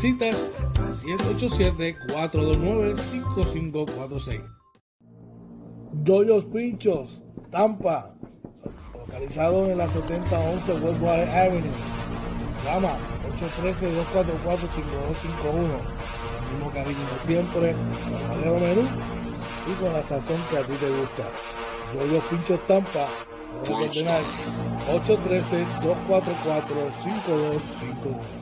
Citas 787-429-5546. Doyos Pinchos, Tampa, localizado en la 7011 Westwater Avenue. Llama 813-244-5251. El mismo cariño de siempre, con menú y con la sazón que a ti te gusta. Doyos Pinchos Tampa, 813-244-5251.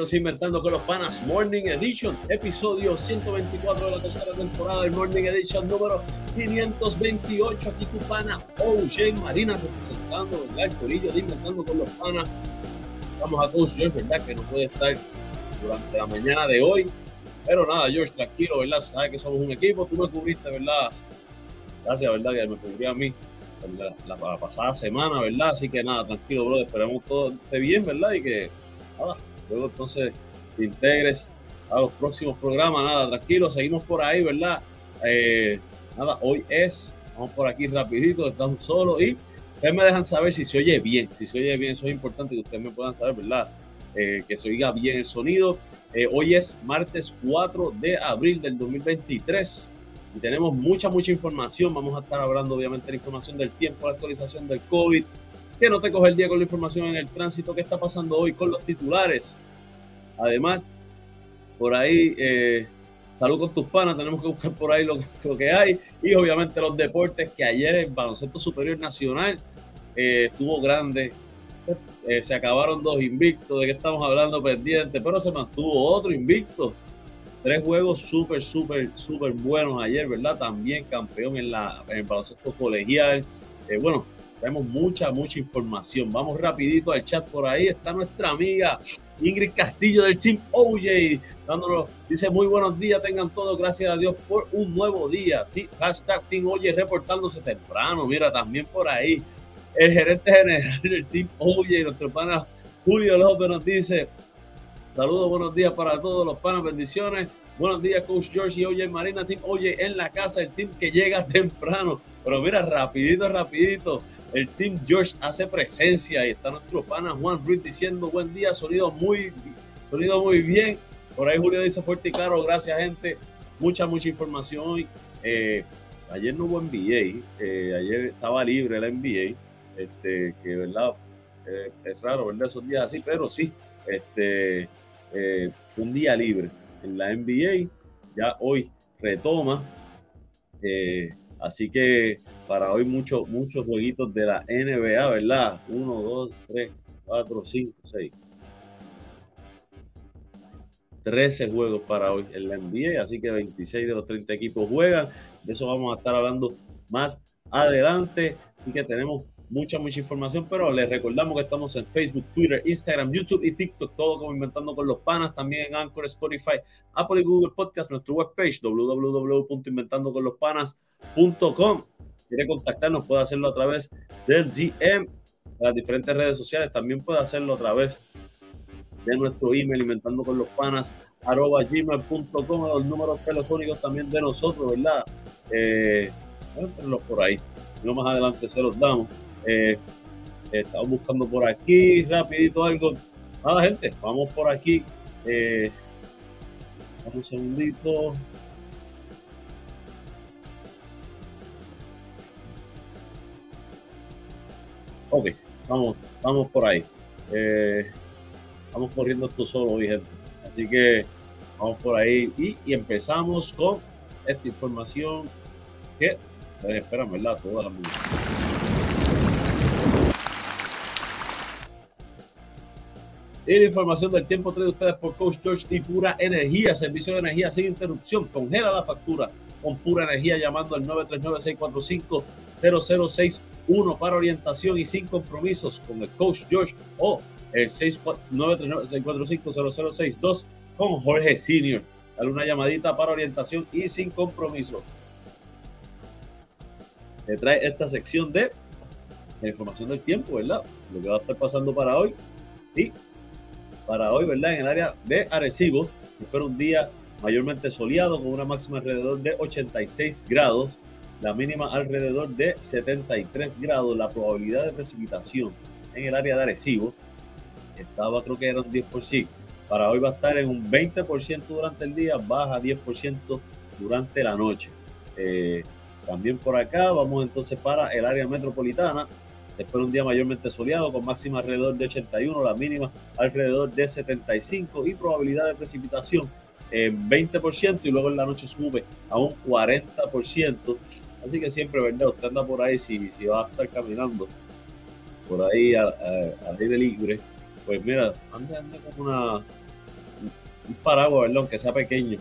bienvenidos a Inventando con los Panas Morning Edition, episodio 124 de la tercera temporada del Morning Edition número 528. Aquí tu pana OJ Marina representando el corillo de Inventando con los Panas. Vamos a Coach George, ¿verdad? Que no puede estar durante la mañana de hoy. Pero nada, George, tranquilo, ¿verdad? Sabes que somos un equipo. Tú me cubriste, ¿verdad? Gracias, ¿verdad? Que me cubrió a mí la, la, pasada semana, ¿verdad? Así que nada, tranquilo, bro. Esperemos todo esté bien, ¿verdad? Y que nada, luego entonces te integres a los próximos programas. Nada, tranquilo, seguimos por ahí, ¿verdad? Eh, nada, hoy es, vamos por aquí rapidito, estamos solos y ustedes me dejan saber si se oye bien, si se oye bien, eso es importante que ustedes me puedan saber, ¿verdad? Eh, que se oiga bien el sonido. Eh, hoy es martes 4 de abril del 2023 y tenemos mucha, mucha información. Vamos a estar hablando obviamente de la información del tiempo, la actualización del COVID, que no te coge el día con la información en el tránsito, qué está pasando hoy con los titulares. Además, por ahí, eh, salud con tus panas, tenemos que buscar por ahí lo, que hay. Y obviamente los deportes, que ayer el Baloncesto Superior Nacional eh, estuvo grande. Eh, se acabaron dos invictos, de que estamos hablando pendiente, pero se mantuvo otro invicto. Tres juegos súper, súper, súper buenos ayer, ¿verdad? También campeón en, la, en el baloncesto colegial. bueno, tenemos mucha, mucha información. Vamos rapidito al chat por ahí. Está nuestra amiga Ingrid Castillo del Team OJ. Dándonos, dice muy buenos días, tengan todos, gracias a Dios por un nuevo día. Hashtag Team OJ reportándose temprano. Mira, también por ahí el gerente general del Team OJ, nuestro pana Julio López nos dice, saludos, buenos días para todos los panas, bendiciones. Buenos días, Coach George y OJ Marina, Team OJ en la casa, el team que llega temprano. Pero mira, rapidito, rapidito el Team George hace presencia y está nuestro pana Juan Ruiz diciendo buen día, sonido muy, sonido muy bien. Por ahí Julio dice fuerte y claro, gracias gente. Mucha, mucha información. Eh, ayer no hubo NBA, eh, ayer estaba libre la NBA, este, que verdad eh, es raro, ¿verdad? Esos días así, pero sí, este, un día libre en la NBA, ya hoy retoma. Así que para hoy muchos, muchos jueguitos de la NBA, ¿verdad? 1, 2, 3, 4, 5, 6. 13 juegos para hoy en la NBA, así que 26 de los 30 equipos juegan. De eso vamos a estar hablando más adelante y que tenemos mucha, mucha información, pero les recordamos que estamos en Facebook, Twitter, Instagram, YouTube y TikTok, todo como Inventando con los Panas, también en Anchor, Spotify, Apple y Google Podcast, nuestro webpage www.inventandoconlospanas.com quiere contactarnos, puede hacerlo a través del GM, de las diferentes redes sociales, también puede hacerlo a través de nuestro email, inventando con los panas, arroba gmail.com, los números telefónicos también de nosotros, ¿verdad? Eh, por ahí. No más adelante se los damos. Eh, estamos buscando por aquí rapidito algo. Nada, gente, vamos por aquí. Eh, un segundito. Ok, vamos, vamos por ahí. Eh, vamos corriendo esto solo hoy, gente. Así que vamos por ahí y, empezamos con esta información que les esperan, ¿verdad? Toda la música. Y la información del tiempo trae ustedes por Coach George y Pura Energía, servicio de energía sin interrupción. Congela la factura con Pura Energía llamando al 939-645-0061 uno para orientación y sin compromisos con el coach George o el 645-0062 con Jorge Senior. Dale una llamadita para orientación y sin compromiso. Le trae esta sección de la información del tiempo, ¿verdad? Lo que va a estar pasando para hoy. Y para hoy, ¿verdad? En el área de Arecibo, se espera un día mayormente soleado con una máxima alrededor de 86 grados la mínima alrededor de 73 grados, la probabilidad de precipitación en el área de Arecibo estaba creo que era un 10%, para hoy va a estar en un 20% durante el día, baja 10% durante la noche. Eh, también por acá vamos entonces para el área metropolitana, se espera un día mayormente soleado con máxima alrededor de 81, la mínima alrededor de 75 y probabilidad de precipitación en 20% y luego en la noche sube a un 40%. Así que siempre, ¿verdad? Usted anda por ahí, si, si va a estar caminando por ahí al aire libre, pues mira, ande, ande con una, un paraguas, ¿verdad? Aunque sea pequeño.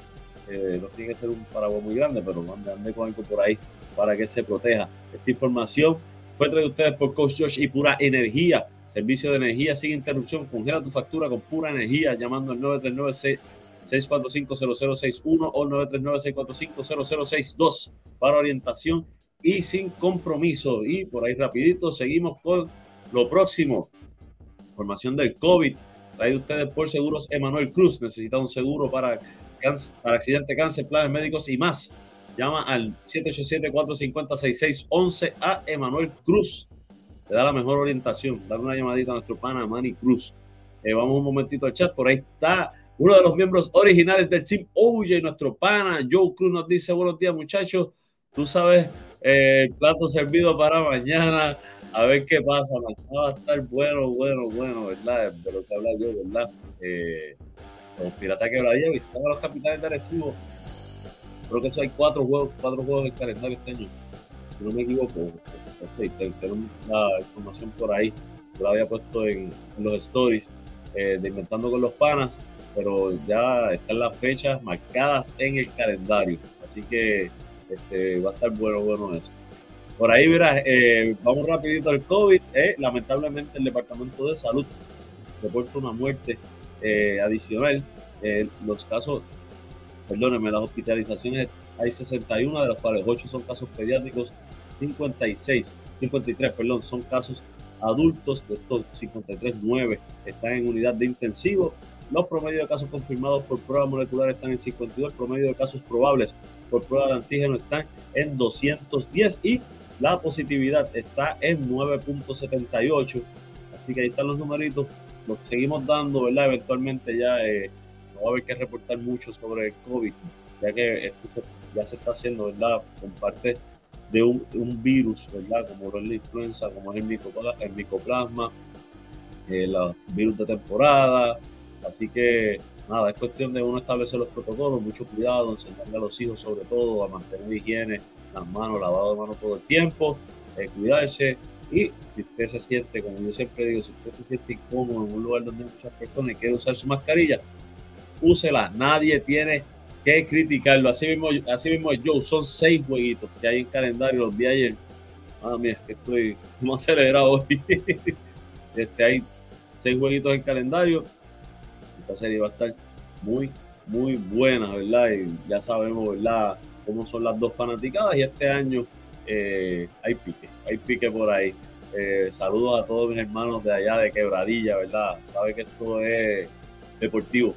Eh, no tiene que ser un paraguas muy grande, pero ande, ande con algo por ahí para que se proteja. Esta información fue traída ustedes por Coach Josh y Pura Energía. Servicio de energía sin interrupción. Congela tu factura con pura energía llamando al 939 645-0061 o 939-645-0062 para orientación y sin compromiso. Y por ahí rapidito seguimos con lo próximo. Información del COVID. Traído ustedes por Seguros Emanuel Cruz. Necesita un seguro para, para accidente, cáncer, planes médicos y más. Llama al 787-450-6611 a Emanuel Cruz. Te da la mejor orientación. Dale una llamadita a nuestro pana Manny Cruz. Eh, vamos un momentito al chat. Por ahí está uno de los miembros originales del Team Oye, nuestro pana Joe Cruz nos dice buenos días muchachos, tú sabes eh, plato servido para mañana, a ver qué pasa, mañana va a estar bueno, bueno, bueno, ¿verdad? De lo que habla yo, ¿verdad? Eh, los Piratas que y visitan a los capitanes de Arecibo. Creo que eso hay cuatro juegos, cuatro juegos en el calendario este año. Si no me equivoco, tengo la información por ahí. La había puesto en, los stories eh, de Inventando con los Panas pero ya están las fechas marcadas en el calendario. Así que este, va a estar bueno, bueno eso. Por ahí, verás, eh, vamos rapidito al COVID. Eh, lamentablemente el Departamento de Salud reporta una muerte eh, adicional. los casos, perdónenme, las hospitalizaciones hay 61, de los cuales 8 son casos pediátricos, 56, 53, perdón, son casos adultos, de estos 53, 9 están en unidad de intensivo. Los promedios de casos confirmados por prueba molecular están en 52, el promedio de casos probables por prueba de antígeno están en 210 y la positividad está en 9.78. Así que ahí están los numeritos. Los seguimos dando, ¿verdad? Eventualmente ya eh, no va a haber que reportar mucho sobre el COVID, ya que esto ya se está haciendo, ¿verdad? Con parte de un, virus, ¿verdad? Como es la influenza, como es el, micoplasma, el eh, virus de temporada. Así que nada, es cuestión de uno establecer los protocolos, mucho cuidado, enseñarle a los hijos sobre todo a mantener higiene, las manos, lavado de manos todo el tiempo, eh, cuidarse. Y si usted se siente, como yo siempre digo, si usted se siente incómodo en un lugar donde muchas personas y quiere usar su mascarilla, úsela. Nadie tiene que criticarlo. Así mismo, así mismo Joe, son seis jueguitos que hay en calendario. Los vi ayer. Ah, mira, que estoy más acelerado hoy. este, hay seis jueguitos en calendario. Esa serie va a estar muy, muy buena, ¿verdad? Y ya sabemos, ¿verdad? Cómo son las dos fanaticadas. Y este año eh, hay pique, hay pique por ahí. Eh, saludos a todos mis hermanos de allá de Quebradilla, ¿verdad? Sabe que esto es deportivo.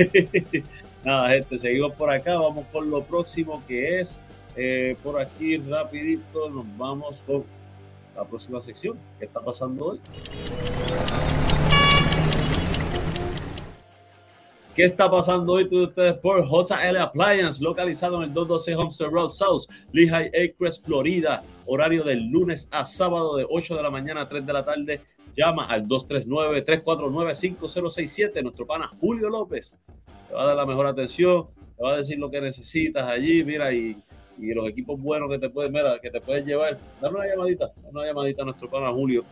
Nada, gente, seguimos por acá, vamos con lo próximo que es eh, por aquí rapidito, nos vamos con la próxima sección. ¿Qué está pasando hoy? ¿Qué está pasando hoy todos ustedes por Hosa L Appliance, localizado en el 212 Homestead Road South, Lehigh Acres, Florida, horario del lunes a sábado de 8 de la mañana a 3 de la tarde. Llama al 239-349-5067, nuestro pana Julio López te va a dar la mejor atención, te va a decir lo que necesitas allí, mira, y, y los equipos buenos que te pueden, mira, que te pueden llevar. Dame una llamadita, dame una llamadita a nuestro pana Julio,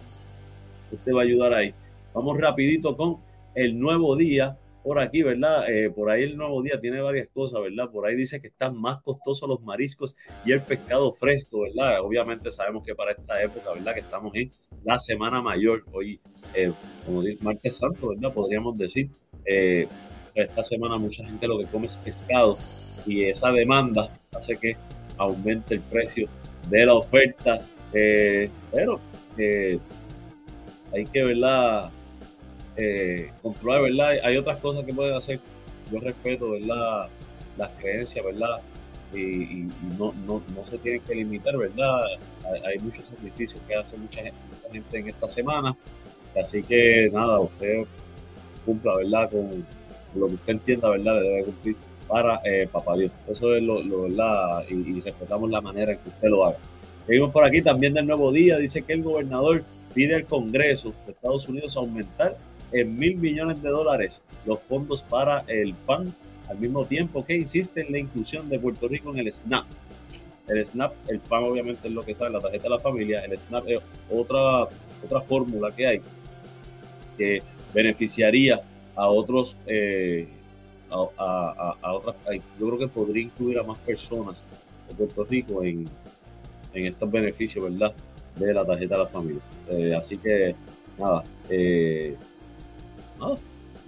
usted va a ayudar ahí. Vamos rapidito con el nuevo día por aquí, ¿verdad? Eh, por ahí el nuevo día tiene varias cosas, ¿verdad? Por ahí dice que están más costosos los mariscos y el pescado fresco, ¿verdad? Obviamente sabemos que para esta época, ¿verdad? Que estamos en la Semana Mayor, hoy, eh, como dice Martes Santo, ¿verdad? Podríamos decir. Eh, esta semana mucha gente lo que come es pescado y esa demanda hace que aumente el precio de la oferta. Eh, pero eh, hay que verla, eh, controlar, ¿verdad? Hay otras cosas que pueden hacer. Yo respeto, ¿verdad? Las creencias, ¿verdad? Y, no, no, no, se tienen que limitar, ¿verdad? Hay, muchos sacrificios que hace mucha gente, mucha gente en esta semana. Así que nada, usted cumpla, ¿verdad? Con, lo que usted entienda, ¿verdad? Le debe cumplir para eh, Papá Dios. Eso es lo, lo ¿verdad? Y, respetamos la manera en que usted lo haga. Seguimos por aquí también del nuevo día. Dice que el gobernador pide al Congreso de Estados Unidos aumentar en mil millones de dólares los fondos para el PAN, al mismo tiempo que insiste en la inclusión de Puerto Rico en el SNAP. El SNAP, el PAN obviamente es lo que sabe, la tarjeta de la familia, el SNAP es otra, otra fórmula que hay que beneficiaría a otros, eh, a, otras, yo creo que podría incluir a más personas de Puerto Rico en, en estos beneficios, ¿verdad? De la tarjeta de la familia. Eh, así que, nada, eh,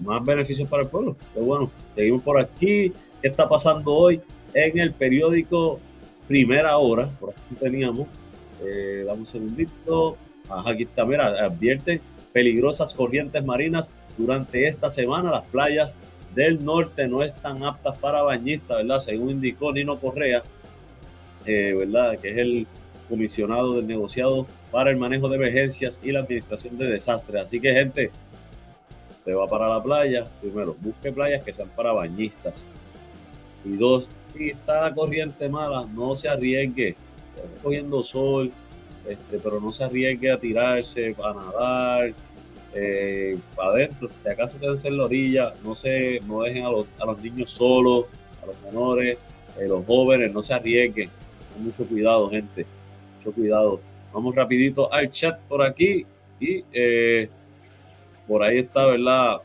más beneficios para el pueblo. Pero bueno, seguimos por aquí. ¿Qué está pasando hoy en el periódico Primera Hora? Por aquí teníamos, eh, damos un segundito. Ajá, aquí está, mira, advierte peligrosas corrientes marinas durante esta semana las playas del norte no están aptas para bañistas, ¿verdad? Según indicó Nino Correa, eh, ¿verdad? Que es el comisionado del negociado para el manejo de emergencias y la administración de desastres. Así que, gente, va para la playa, primero, busque playas que sean para bañistas. Y dos, si está la corriente mala, no se arriesgue. Está cogiendo sol, este, pero no se arriesgue a tirarse, para nadar, eh, para adentro. Si acaso quédense en la orilla, no se, no dejen a los, a los niños solos, a los menores, eh, los jóvenes, no se arriesguen. Mucho cuidado, gente. Mucho cuidado. Vamos rapidito al chat por aquí. Y eh, por ahí está, ¿verdad?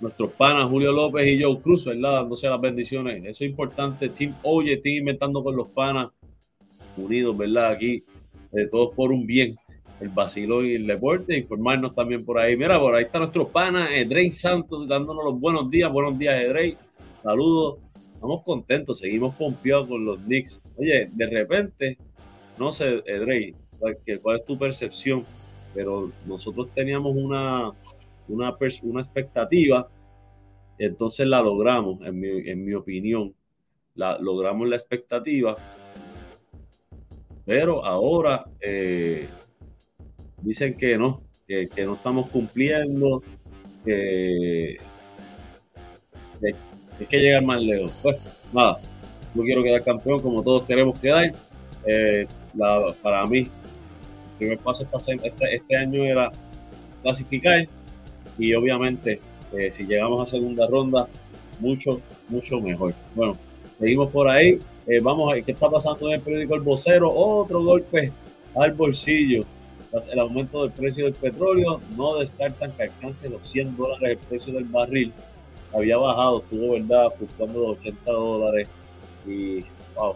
Nuestros panas Julio López y Joe Cruz, ¿verdad? Dándose las bendiciones. Eso es importante. Team Oye, Team Inventando con los panas. Unidos, ¿verdad? Aquí, todos por un bien el vacilo y el deporte, informarnos también por ahí. Mira, por ahí está nuestro pana Edrey Santos dándonos los buenos días. Buenos días, Edrey. Saludos. Estamos contentos, seguimos pompeados con los Knicks. Oye, de repente, no sé, Edrey, ¿cuál, es tu percepción pero nosotros teníamos una, una, una expectativa, entonces la logramos, en mi, en mi opinión, la, logramos la expectativa, pero ahora eh, dicen que no, que, no estamos cumpliendo, que, que, hay que llegar más lejos. Pues nada, no quiero quedar campeón como todos queremos quedar. Eh, para mí, primer paso este, este, año era clasificar y obviamente eh, si llegamos a segunda ronda, mucho, mucho mejor. Bueno, seguimos por ahí. Eh, vamos a ver qué está pasando en el periódico El Vocero. Otro golpe al bolsillo. El aumento del precio del petróleo, no descartan que alcance los 100 dólares el precio del barril. Había bajado, estuvo, ¿verdad?, buscando los 80 dólares. Y, wow,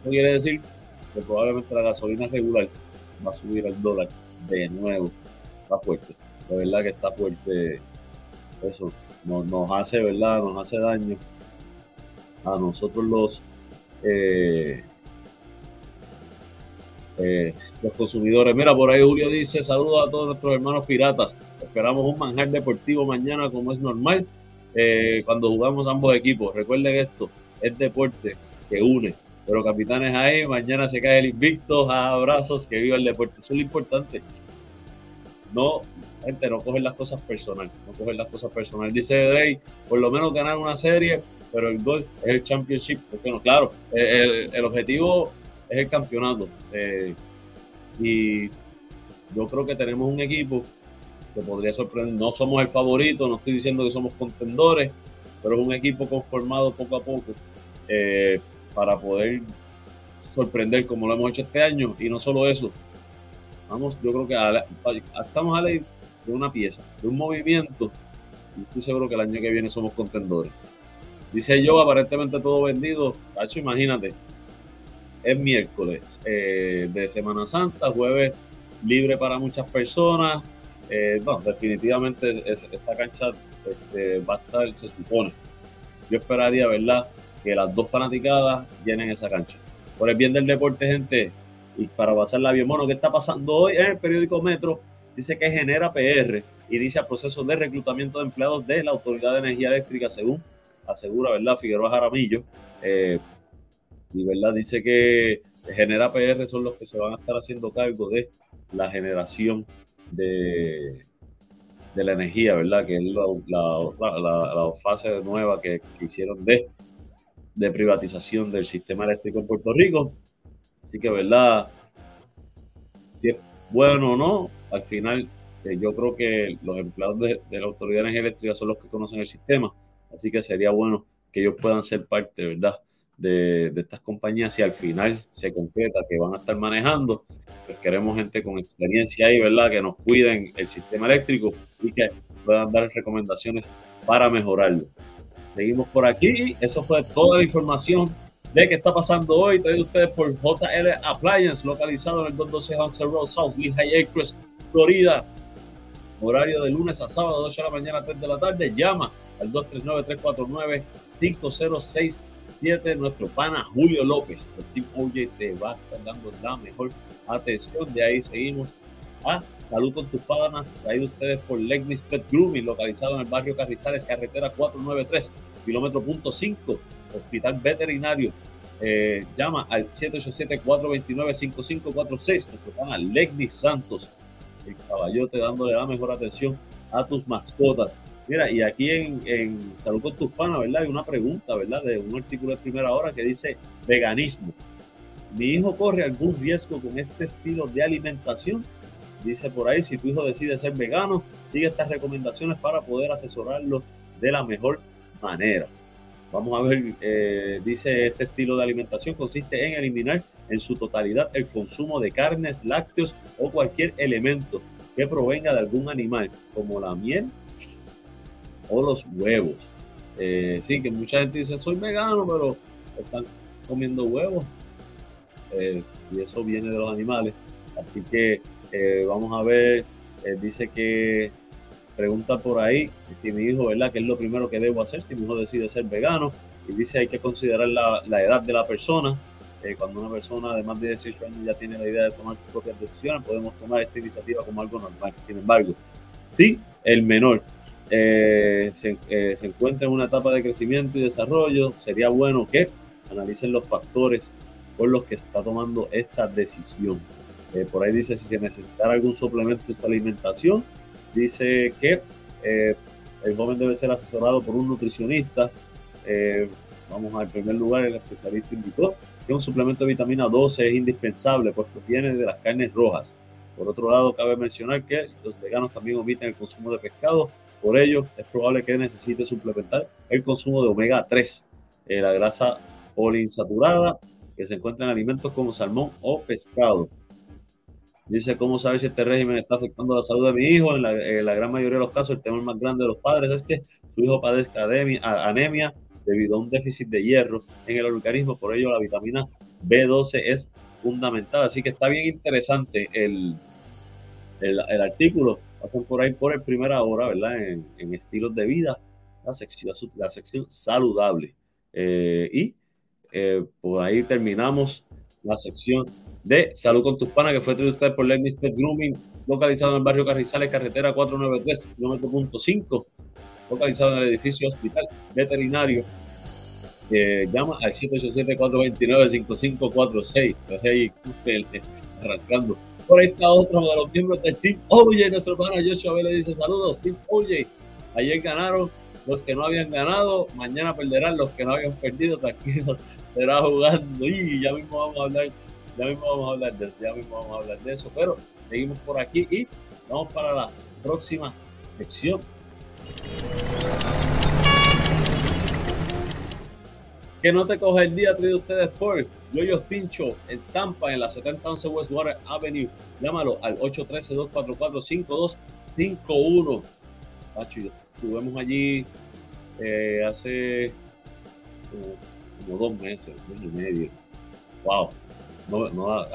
eso quiere decir que probablemente la gasolina regular va a subir el dólar de nuevo. Está fuerte. De verdad que está fuerte eso. Nos, hace, ¿verdad? Nos hace daño a nosotros los eh, eh, los consumidores. Mira, por ahí Julio dice, saludos a todos nuestros hermanos piratas. Esperamos un manjar deportivo mañana como es normal eh, cuando jugamos ambos equipos. Recuerden esto, es deporte que une. Pero capitanes ahí, mañana se cae el invicto, abrazos, que viva el deporte. Eso es lo importante. No, gente, no cogen las cosas personal, no cogen las cosas personal. Dice Drake, por lo menos ganar una serie, pero el gol es el championship. Porque no, claro, el, objetivo es el campeonato. Eh, y yo creo que tenemos un equipo que podría sorprender. No somos el favorito, no estoy diciendo que somos contendores, pero es un equipo conformado poco a poco eh, para poder sorprender como lo hemos hecho este año. Y no solo eso, vamos, yo creo que estamos a la de una pieza, de un movimiento. Y estoy seguro que el año que viene somos contendores. Dice yo, aparentemente todo vendido. Cacho, imagínate. Es miércoles eh, de Semana Santa, jueves libre para muchas personas. Eh, no, definitivamente esa cancha este, va a estar, se supone. Yo esperaría, ¿verdad? Que las dos fanaticadas llenen esa cancha. Por el bien del deporte, gente, y para pasarla bien, bueno, ¿qué está pasando hoy en el periódico Metro? Dice que genera PR, inicia proceso de reclutamiento de empleados de la Autoridad de Energía Eléctrica, según asegura, ¿verdad? Figueroa Jaramillo. Eh, y, ¿verdad? Dice que Genera PR son los que se van a estar haciendo cargo de la generación de, de la energía, ¿verdad? Que es la, fase nueva que, hicieron de, de privatización del sistema eléctrico en Puerto Rico. Así que, ¿verdad? Si es bueno o no, al final eh, yo creo que los empleados de, de la Autoridad de Energía Eléctrica son los que conocen el sistema Así que sería bueno que ellos puedan ser parte, ¿verdad? De, estas compañías y al final se concreta que van a estar manejando, pues queremos gente con experiencia ahí, ¿verdad? Que nos cuiden el sistema eléctrico y que puedan dar recomendaciones para mejorarlo. Seguimos por aquí. Eso fue toda la información de qué está pasando hoy. Traído ustedes por JL Appliance, localizado en el 212 Hunter Road, South Lehigh Acres, Florida. Horario de lunes a sábado, 8 de la mañana a 3 de la tarde. Llama al 239-349-5067. Nuestro pana Julio López, el Team OJ, te va a estar dando la mejor atención. De ahí seguimos a Salud con tus panas, traído ustedes por Legnis Pet Grooming, localizado en el barrio Carrizales, carretera 493, kilómetro punto 5, hospital veterinario. Eh, llama al 787-429-5546. Nuestro pana Legnis Santos, el caballote, dándole la mejor atención a tus mascotas. Mira, y aquí en, en Salud con tus panas, ¿verdad? Hay una pregunta, ¿verdad? De un artículo de primera hora que dice veganismo. ¿Mi hijo corre algún riesgo con este estilo de alimentación? Dice por ahí, si tu hijo decide ser vegano, sigue estas recomendaciones para poder asesorarlo de la mejor manera. Vamos a ver, eh, dice este estilo de alimentación consiste en eliminar en su totalidad el consumo de carnes, lácteos o cualquier elemento que provenga de algún animal, como la miel, o los huevos. Eh, sí, que mucha gente dice, soy vegano, pero están comiendo huevos. Eh, y eso viene de los animales. Así que eh, vamos a ver, dice que pregunta por ahí si mi hijo, ¿verdad? ¿Qué es lo primero que debo hacer si mi hijo decide ser vegano? Y dice hay que considerar la, la edad de la persona. Eh, cuando una persona de más de 18 años ya tiene la idea de tomar sus propias decisiones, podemos tomar esta iniciativa como algo normal. Sin embargo, si el menor eh, se, eh, se, encuentra en una etapa de crecimiento y desarrollo, sería bueno que analicen los factores por los que está tomando esta decisión. Eh, por ahí dice si se necesitara algún suplemento de alimentación, dice que el joven debe ser asesorado por un nutricionista. vamos al primer lugar, el especialista indicó que un suplemento de vitamina 12 es indispensable porque viene de las carnes rojas. Por otro lado, cabe mencionar que los veganos también omiten el consumo de pescado, por ello es probable que necesite suplementar el consumo de omega 3, eh, la grasa poliinsaturada que se encuentra en alimentos como salmón o pescado. Dice, ¿cómo saber si este régimen está afectando la salud de mi hijo? En la, gran mayoría de los casos, el tema más grande de los padres es que su hijo padezca anemia debido a un déficit de hierro en el organismo. Por ello, la vitamina B12 es fundamental. Así que está bien interesante el, el, artículo. Pasan por ahí por el primera hora, ¿verdad? En, estilos de vida, la sección, la sección saludable. Eh, y eh, por ahí terminamos la sección de Salud con tus panas, que fue traído por Let Pet Grooming, localizado en el barrio Carrizales, carretera 493, kilómetro punto 5, localizado en el edificio Hospital Veterinario. que llama al 787-429-5546. arrancando. Por ahí está otro de los miembros del Team OJ, nuestro pana Joshua le dice saludos, Team OJ. Ayer ganaron los que no habían ganado, mañana perderán los que no habían perdido, tranquilo, será jugando. Y ya mismo vamos a hablar, ya mismo vamos a hablar de eso, ya mismo vamos a hablar de eso, pero seguimos por aquí y vamos para la próxima sección. Que no te coge el día, traído ustedes por Yoyos Pincho en Tampa, en la 7011 Westwater Avenue. Llámalo al 813-244-5251. Pacho, estuvimos allí eh, hace como, dos meses, un mes y medio. Wow. No, no,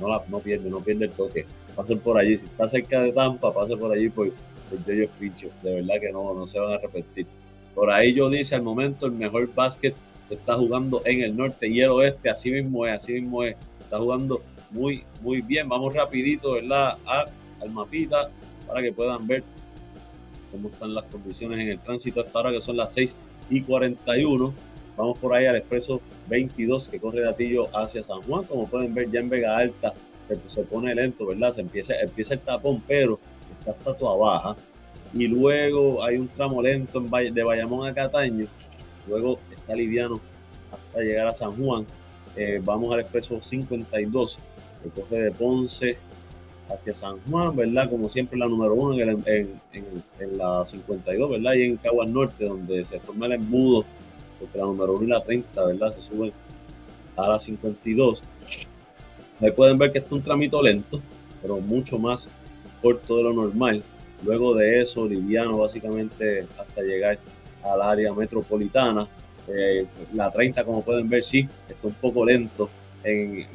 no, la, no pierde, no pierde el toque. Pasen por allí. Si está cerca de Tampa, pase por allí por, por Yoyos Pincho. De verdad que no, no se van a repetir. Por ahí yo dice al momento el mejor básquet se está jugando en el norte y el oeste, así mismo es, así mismo es, está jugando muy, muy bien. Vamos rapidito, ¿verdad? al mapita para que puedan ver cómo están las condiciones en el tránsito hasta ahora que son las 6 y 41. Vamos por ahí al expreso 22 que corre de Atillo hacia San Juan. Como pueden ver ya en Vega Alta se, pone lento, ¿verdad? Se empieza, empieza el tapón, pero está hasta toda baja. Y luego hay un tramo lento en de Bayamón a Cataño. Luego está liviano hasta llegar a San Juan. Eh, vamos al expreso 52, que coge de Ponce hacia San Juan, ¿verdad? Como siempre la número uno en, en, la 52, ¿verdad? Y en Caguas Norte, donde se forma el embudo, porque la número uno y la 30, ¿verdad? Se suben a la 52. Ahí pueden ver que está un tramito lento, pero mucho más corto de lo normal. Luego de eso, liviano básicamente hasta llegar al área metropolitana. Eh, la 30, como pueden ver, sí, está un poco lento en,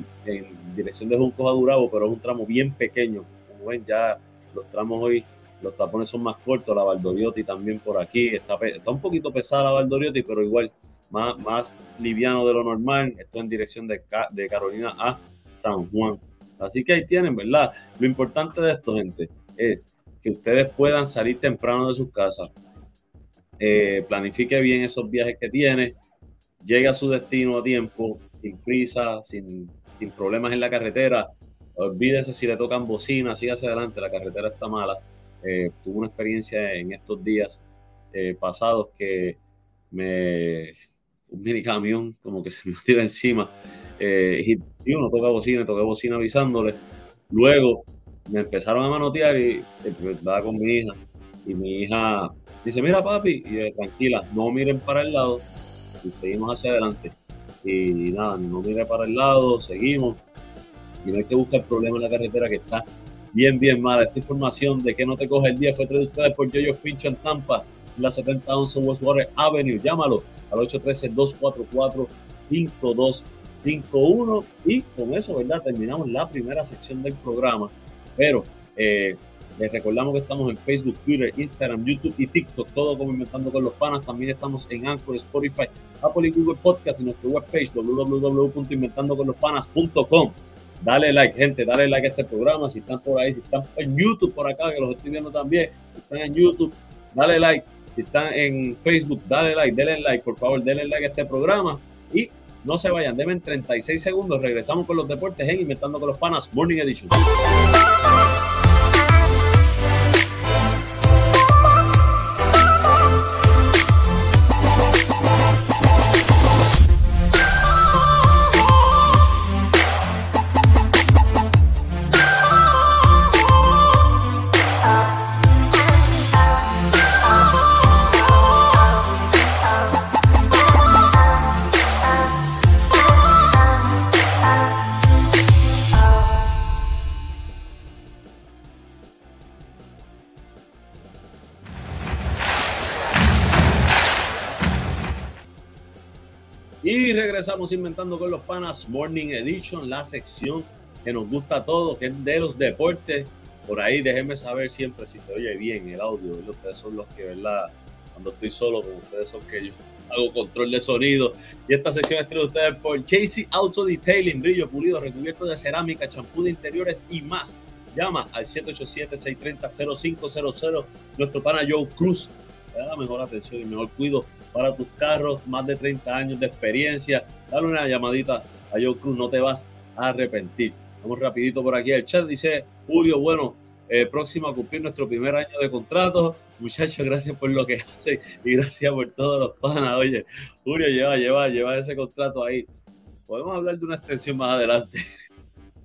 dirección de Juncos a Durabo, pero es un tramo bien pequeño. Como ven, ya los tramos hoy, los tapones son más cortos. La Valdoriotti también por aquí. Está, un poquito pesada la Valdoriotti, pero igual más, más liviano de lo normal. Esto en dirección de, Carolina a San Juan. Así que ahí tienen, ¿verdad? Lo importante de esto, gente, es que ustedes puedan salir temprano de sus casas, eh, planifique bien esos viajes que tiene, llegue a su destino a tiempo, sin prisa, sin, sin problemas en la carretera. Olvídese si le tocan bocina, siga hacia adelante, la carretera está mala. Eh, tuve una experiencia en estos días eh, pasados que me un mini camión como que se me tira encima y, y, uno toca bocina, toca bocina avisándole. Luego me empezaron a manotear y estaba con mi hija y mi hija Dice, mira papi, y tranquila, no miren para el lado y seguimos hacia adelante. Y nada, no mire para el lado, seguimos. Y no hay que buscar problema en la carretera que está bien, bien mala. Esta información de que no te coge el día fue ustedes por Yoyo Pincho en Tampa, en la 7011 Westwater Avenue. Llámalo al 813-244-5251. Y con eso, ¿verdad? Terminamos la primera sección del programa. Pero eh, Les recordamos que estamos en Facebook, Twitter, Instagram, YouTube y TikTok, todo como Inventando con los Panas. También estamos en Anchor, Spotify, Apple y Google Podcast y nuestra webpage www.inventandoconlospanas.com. Dale like, gente, dale like a este programa. Si están por ahí, si están en YouTube por acá, que los estoy viendo también, si están en YouTube, dale like. Si están en Facebook, dale like, denle like, por favor, denle like a este programa. Y no se vayan, deben 36 segundos. Regresamos con los deportes en Inventando con los Panas Morning Edition. Regresamos inventando con los panas Morning Edition, la sección que nos gusta a todos, que es de los deportes. Por ahí déjenme saber siempre si se oye bien el audio. Ustedes son los que, ¿verdad? Cuando estoy solo con ustedes son que yo hago control de sonido. Y esta sección es de ustedes por Chasey Auto Detailing, brillo pulido, recubierto de cerámica, champú de interiores y más. Llama al 787-630-0500. Nuestro pana Joe Cruz da la mejor atención y mejor cuido para tus carros, más de 30 años de experiencia. Dale una llamadita a Joe Cruz, no te vas a arrepentir. Vamos rapidito por aquí. El chat dice, Julio, bueno, eh, próximo a cumplir nuestro primer año de contrato. Muchachos, gracias por lo que hacen y gracias por todos los panas. Oye, Julio, lleva, lleva, lleva ese contrato ahí. Podemos hablar de una extensión más adelante.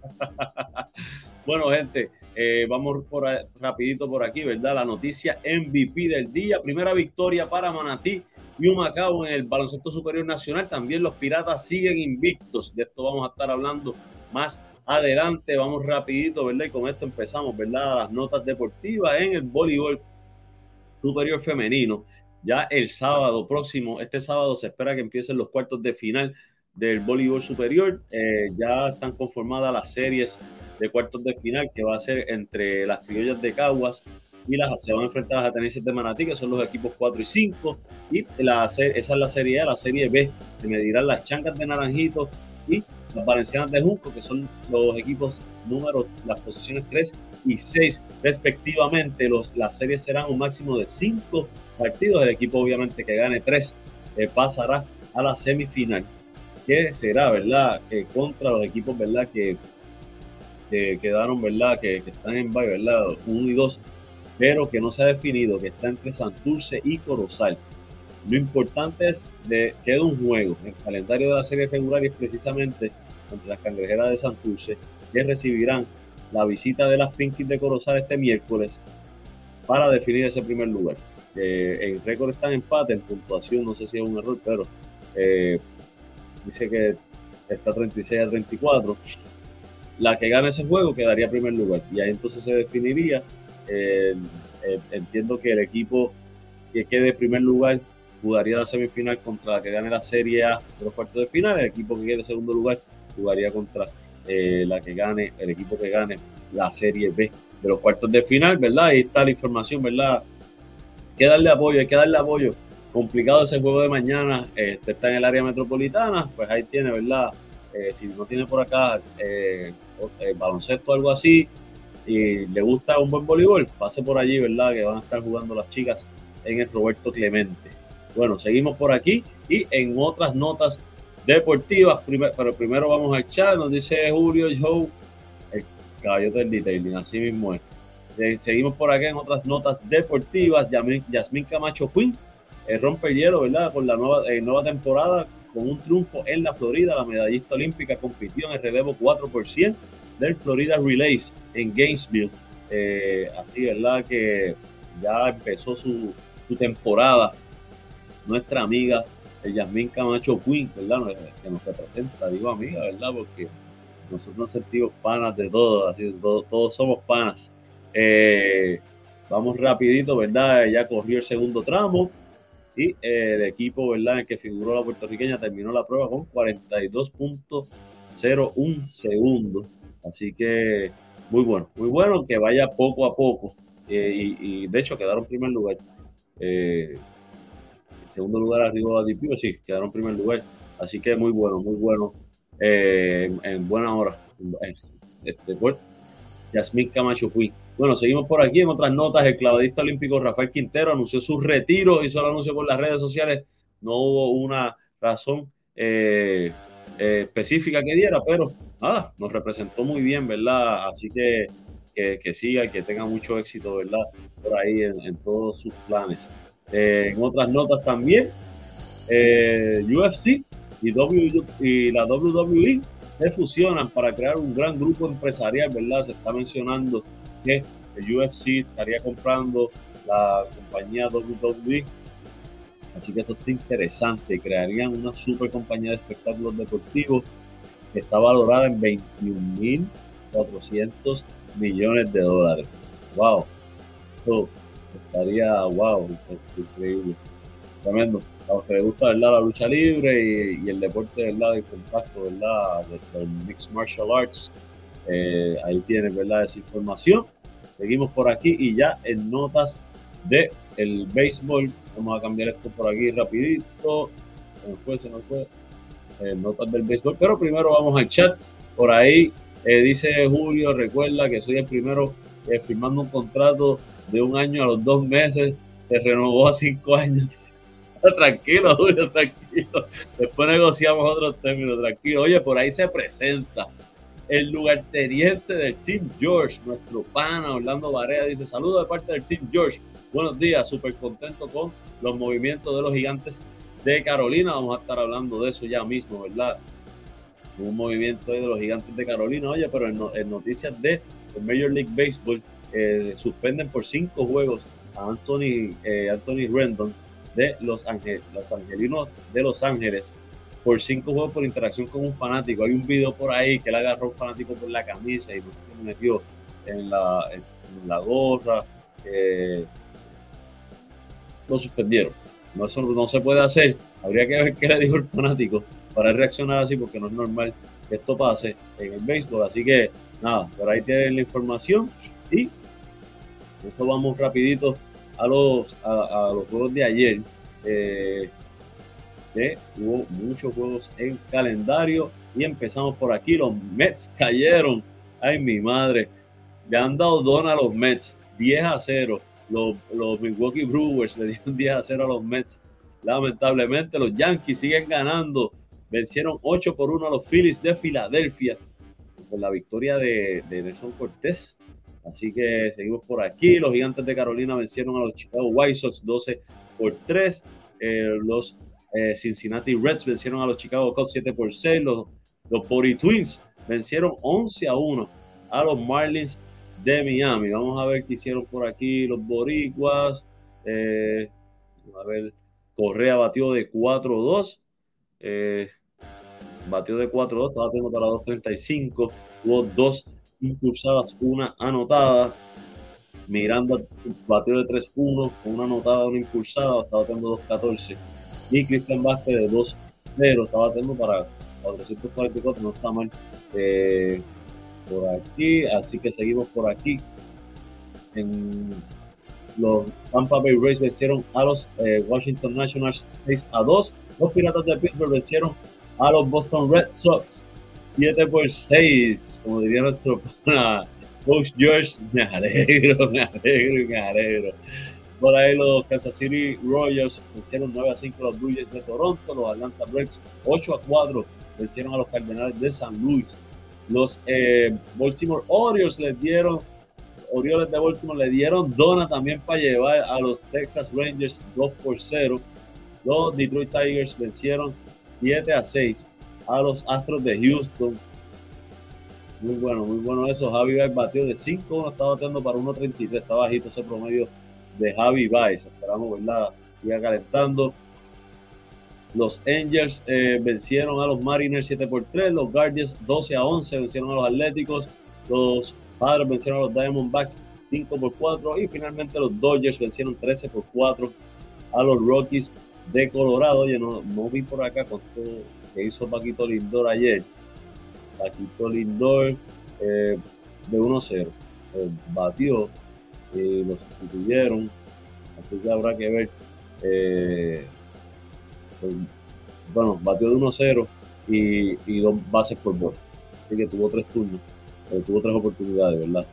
bueno, gente, eh, vamos por, rapidito por aquí, ¿verdad? La noticia MVP del día. Primera victoria para Manatí y un Macao en el baloncesto superior nacional. También los Piratas siguen invictos. De esto vamos a estar hablando más adelante. Vamos rapidito, ¿verdad? Y con esto empezamos, ¿verdad? Las notas deportivas en el voleibol superior femenino. Ya el sábado próximo, este sábado se espera que empiecen los cuartos de final del voleibol superior. Eh, ya están conformadas las series de cuartos de final que va a ser entre las criollas de Caguas y las, se van a enfrentar a las atenienses de Manatí, que son los equipos 4 y 5. Y la, esa es la serie A, la serie B, se medirán las chancas de Naranjito y las valencianas de Junco, que son los equipos número, las posiciones 3 y 6 respectivamente. Los, las series serán un máximo de 5 partidos. El equipo obviamente que gane 3 eh, pasará a la semifinal, que será, ¿verdad? Eh, contra los equipos, ¿verdad? Que, que quedaron, ¿verdad? Que, que están en bye, ¿verdad? 1 y 2 pero que no se ha definido, que está entre Santurce y Corozal. Lo importante es que queda un juego. El calendario de la serie regular es precisamente contra las cangrejeras de Santurce, que recibirán la visita de las Pinkies de Corozal este miércoles para definir ese primer lugar. Eh, en récord están empate, en puntuación no sé si es un error, pero eh, dice que está 36 a 34. La que gane ese juego quedaría primer lugar y ahí entonces se definiría eh, eh, entiendo que el equipo que quede en primer lugar jugaría la semifinal contra la que gane la Serie A de los cuartos de final. El equipo que quede en segundo lugar jugaría contra eh, la que gane, el equipo que gane la Serie B de los cuartos de final, ¿verdad? Ahí está la información, ¿verdad? Hay que darle apoyo, hay que darle apoyo. Complicado ese juego de mañana, este está en el área metropolitana, pues ahí tiene, ¿verdad? si no tiene por acá baloncesto o algo así, y le gusta un buen voleibol, pase por allí, ¿verdad? Que van a estar jugando las chicas en el Roberto Clemente. Bueno, seguimos por aquí y en otras notas deportivas, pero primero vamos al chat, nos dice Julio Joe, el caballo del detailing, así mismo es. Eh, seguimos por aquí en otras notas deportivas, Yasmín Camacho Quinn eh, rompe el hielo, ¿verdad? Con la nueva, eh, nueva temporada, con un triunfo en la Florida, la medallista olímpica compitió en el relevo 4 del Florida Relays en Gainesville. Eh, así, ¿verdad? Que ya empezó su, su temporada. Nuestra amiga Yasmín Camacho Quinn, ¿verdad? Que nos representa, digo amiga, ¿verdad? Porque nosotros nos sentimos panas de todos, así, todos, somos panas. Eh, vamos rapidito, ¿verdad? Ya corrió el segundo tramo y eh, el equipo, ¿verdad? En que figuró la puertorriqueña terminó la prueba con 42.01 segundos. Así que muy bueno, muy bueno que vaya poco a poco eh, y, de hecho quedaron primer lugar. Eh, segundo lugar arriba de Deep sí, quedaron primer lugar. Así que muy bueno, muy bueno. Eh, en, buena hora. Este, pues, Yasmín Camacho Puy. Bueno, seguimos por aquí en otras notas. El clavadista olímpico Rafael Quintero anunció su retiro, hizo el anuncio por las redes sociales. No hubo una razón específica que diera, pero nada, nos representó muy bien, ¿verdad? Así que que, siga y que tenga mucho éxito, ¿verdad? Por ahí en, todos sus planes. Eh, en otras notas también, UFC y, la WWE se fusionan para crear un gran grupo empresarial, ¿verdad? Se está mencionando que el UFC estaría comprando la compañía WWE. Así que esto está interesante. Crearían una super compañía de espectáculos deportivos que está valorada en 21.400 millones de dólares. ¡Wow! Esto estaría, wow, increíble. Tremendo. A los que les gusta ¿verdad? la lucha libre y, el deporte ¿verdad? de contacto, ¿verdad? del Mixed Martial Arts, eh, ahí tienen ¿verdad? esa información. Seguimos por aquí y ya en notas de el béisbol, vamos a cambiar esto por aquí rapidito. Se nos fue, se nos fue. Eh, notas del béisbol, pero primero vamos al chat. Por ahí eh, dice Julio, recuerda que soy el primero eh, firmando un contrato de un año a los dos meses. Se renovó a cinco años. tranquilo, Julio, tranquilo. Después negociamos otros términos, tranquilo. Oye, por ahí se presenta el lugarteniente del Team George, nuestro pana Orlando Barea, dice: Saludos de parte del Team George. Buenos días, súper contento con los movimientos de los gigantes de Carolina. Vamos a estar hablando de eso ya mismo, ¿verdad? Un movimiento de los gigantes de Carolina. Oye, pero en, noticias de Major League Baseball, eh, suspenden por cinco juegos a Anthony, eh, Anthony Rendon de los, los Angelinos de Los Ángeles por cinco juegos por interacción con un fanático. Hay un video por ahí que él agarró un fanático por la camisa y no sé si se metió en la, en, la gorra. Eh, lo suspendieron. No, eso no se puede hacer. Habría que ver qué le dijo el fanático para reaccionar así, porque no es normal que esto pase en el béisbol. Así que nada, por ahí tienen la información y eso vamos rapidito a los, a, los juegos de ayer. Eh, hubo muchos juegos en calendario y empezamos por aquí. Los Mets cayeron. Ay, mi madre. Ya han dado dona a los Mets. 10 a 0. Los, los Milwaukee Brewers le dieron 10 a 0 a los Mets. Lamentablemente, los Yankees siguen ganando. Vencieron 8 por 1 a los Phillies de Filadelfia con la victoria de, de Nelson Cortés. Así que seguimos por aquí. Los Gigantes de Carolina vencieron a los Chicago White Sox 12 por 3. Eh, los eh, Cincinnati Reds vencieron a los Chicago Cubs 7 por 6. Los, los Twins vencieron 11 a 1 a los Marlins de Miami. Vamos a ver qué hicieron por aquí los Boricuas. Eh, a ver, Correa batió de 4-2. Eh, batió de 4-2, estaba teniendo para 2.35. Hubo dos impulsadas, una anotada. Miranda batió de 3-1 con una anotada, una impulsada, estaba teniendo 2-14 y Cristian Vázquez de 2-0, estaba teniendo para 444, no está mal eh, por aquí, así que seguimos por aquí. En los Tampa Bay Rays vencieron a los eh, Washington Nationals 6 a 2. Los Piratas de Pittsburgh vencieron a los Boston Red Sox 7 por 6, como diría nuestro coach George. Me alegro, me alegro, me alegro. Por ahí los Kansas City Royals vencieron 9 a 5 a los Blue de Toronto, los Atlanta Braves 8 a 4 vencieron a los Cardenales de San Luis. Los eh, Baltimore Orioles les dieron, Orioles de Baltimore le dieron dona también para llevar a los Texas Rangers 2 por 0. Los Detroit Tigers vencieron 7 a 6 a los Astros de Houston. Muy bueno, muy bueno eso. Javi batió de 5, estaba batiendo para 1.33, está bajito ese promedio de Javi Baez. Esperamos, ¿verdad? Siga calentando. Los Angels eh, vencieron a los Mariners 7 por 3. Los Guardians 12 a 11 vencieron a los Atléticos. Los Padres vencieron a los Diamondbacks 5 por 4. Y finalmente los Dodgers vencieron 13 por 4 a los Rockies de Colorado. Oye, no, no vi por acá todo que hizo Paquito Lindor ayer. Paquito Lindor eh, de 1-0. Eh, batió y lo sustituyeron. Así que habrá que ver. Eh, bueno, batió de 1-0 y, dos bases por bola. Así que tuvo tres turnos, eh, tuvo tres oportunidades, ¿verdad?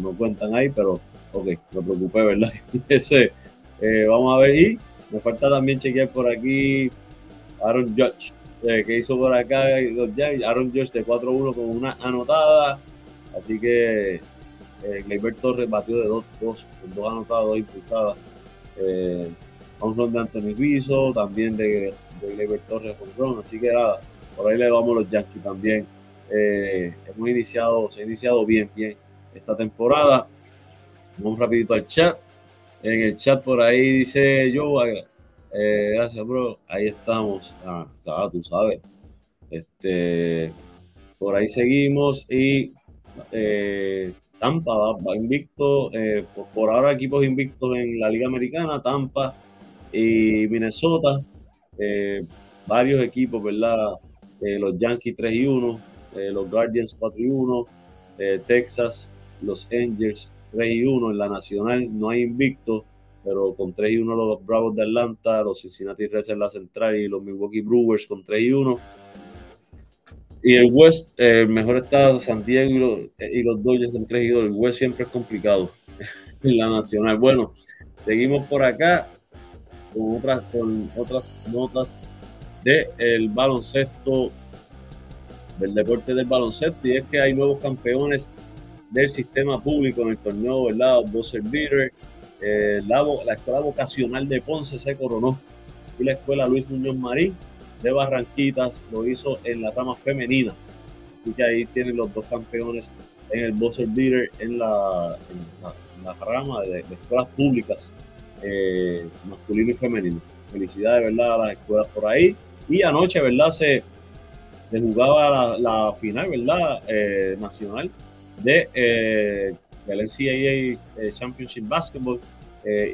No, cuentan ahí, pero ok, me preocupé, ¿verdad? Ese, eh, vamos a ver. Y me falta también chequear por aquí Aaron Judge, que hizo por acá Aaron Judge de 4-1 con una anotada. Así que eh, Torres batió de 2, dos, dos anotadas, dos impulsadas. Eh, a un ron de Anthony Rizzo, también de, de Torres con ron. Así que nada, por ahí le vamos los Yankees también. Eh, hemos iniciado, se ha iniciado bien, bien esta temporada. Vamos rapidito al chat. En el chat por ahí dice yo, eh, gracias, bro. Ahí estamos. Ah, tú sabes. Este, por ahí seguimos y eh, Tampa va, invicto, eh, por, ahora equipos invictos en la Liga Americana, Tampa y Minnesota, eh, varios equipos, ¿verdad? Eh, los Yankees 3 y 1, los Guardians 4 y 1, Texas, los Angels 3 y 1, en la Nacional no hay invicto, pero con 3 y 1 los Bravos de Atlanta, los Cincinnati Reds en la Central y los Milwaukee Brewers con 3 y 1. Y el West, el mejor estado, San Diego y los, y los Dodgers del 3 y 2. El West siempre es complicado en la nacional. Bueno, seguimos por acá con otras, con otras notas del el baloncesto, del deporte del baloncesto. Y es que hay nuevos campeones del sistema público en el torneo, ¿verdad? Buzzer Beater. Eh, la, la escuela vocacional de Ponce se coronó y la escuela Luis Muñoz Marín de Barranquitas lo hizo en la rama femenina. Así que ahí tienen los dos campeones en el buzzer beater en la, en la, rama de, escuelas públicas, eh, masculino y femenino. Felicidades, ¿verdad? A las escuelas por ahí. Y anoche, ¿verdad? Se, se jugaba la, final, ¿verdad? Eh, nacional de eh, del NCAA eh, Championship Basketball,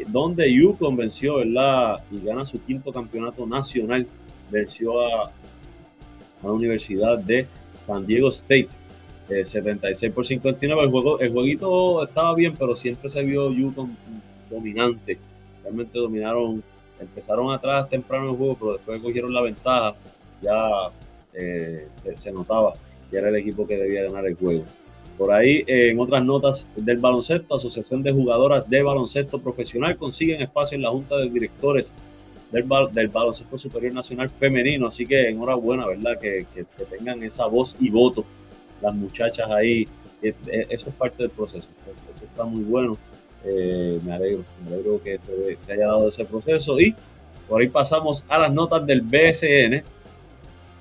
donde Yukon venció, ¿verdad? Y gana su quinto campeonato nacional venció a, la Universidad de San Diego State. 76 por 59. El, juego, el jueguito estaba bien, pero siempre se vio Yukon dominante. Realmente dominaron, empezaron atrás temprano el juego, pero después cogieron la ventaja. Ya eh, se, notaba que era el equipo que debía ganar el juego. Por ahí, en otras notas del baloncesto, Asociación de Jugadoras de Baloncesto Profesional consiguen espacio en la Junta de Directores del, del baloncesto superior nacional femenino. Así que enhorabuena, ¿verdad? Que, que, tengan esa voz y voto las muchachas ahí. Eso es parte del proceso. Eso está muy bueno. Eh, me alegro, me alegro que se, haya dado ese proceso. Y por ahí pasamos a las notas del BSN,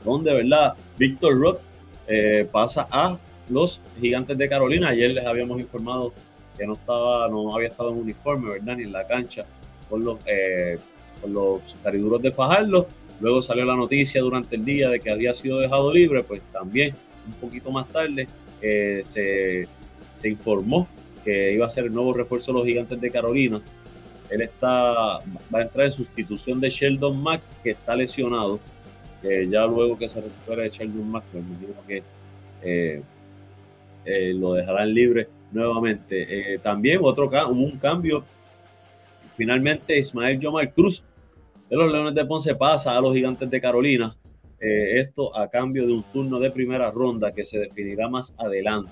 donde, ¿verdad? Víctor Roth eh, pasa a los gigantes de Carolina. Ayer les habíamos informado que no estaba, no había estado en uniforme, ¿verdad? Ni en la cancha por los eh, con los cariduros de Fajardo. Luego salió la noticia durante el día de que había sido dejado libre, pues también un poquito más tarde eh, se, se, informó que iba a ser el nuevo refuerzo de los gigantes de Carolina. Él está, va a entrar en sustitución de Sheldon Mack, que está lesionado. ya luego que se recupere de Sheldon Mack, pues eh, eh, lo dejarán libre nuevamente. también otro un cambio. Finalmente Ismael Yomar Cruz de los Leones de Ponce pasa a los Gigantes de Carolina. Eh, esto a cambio de un turno de primera ronda que se definirá más adelante.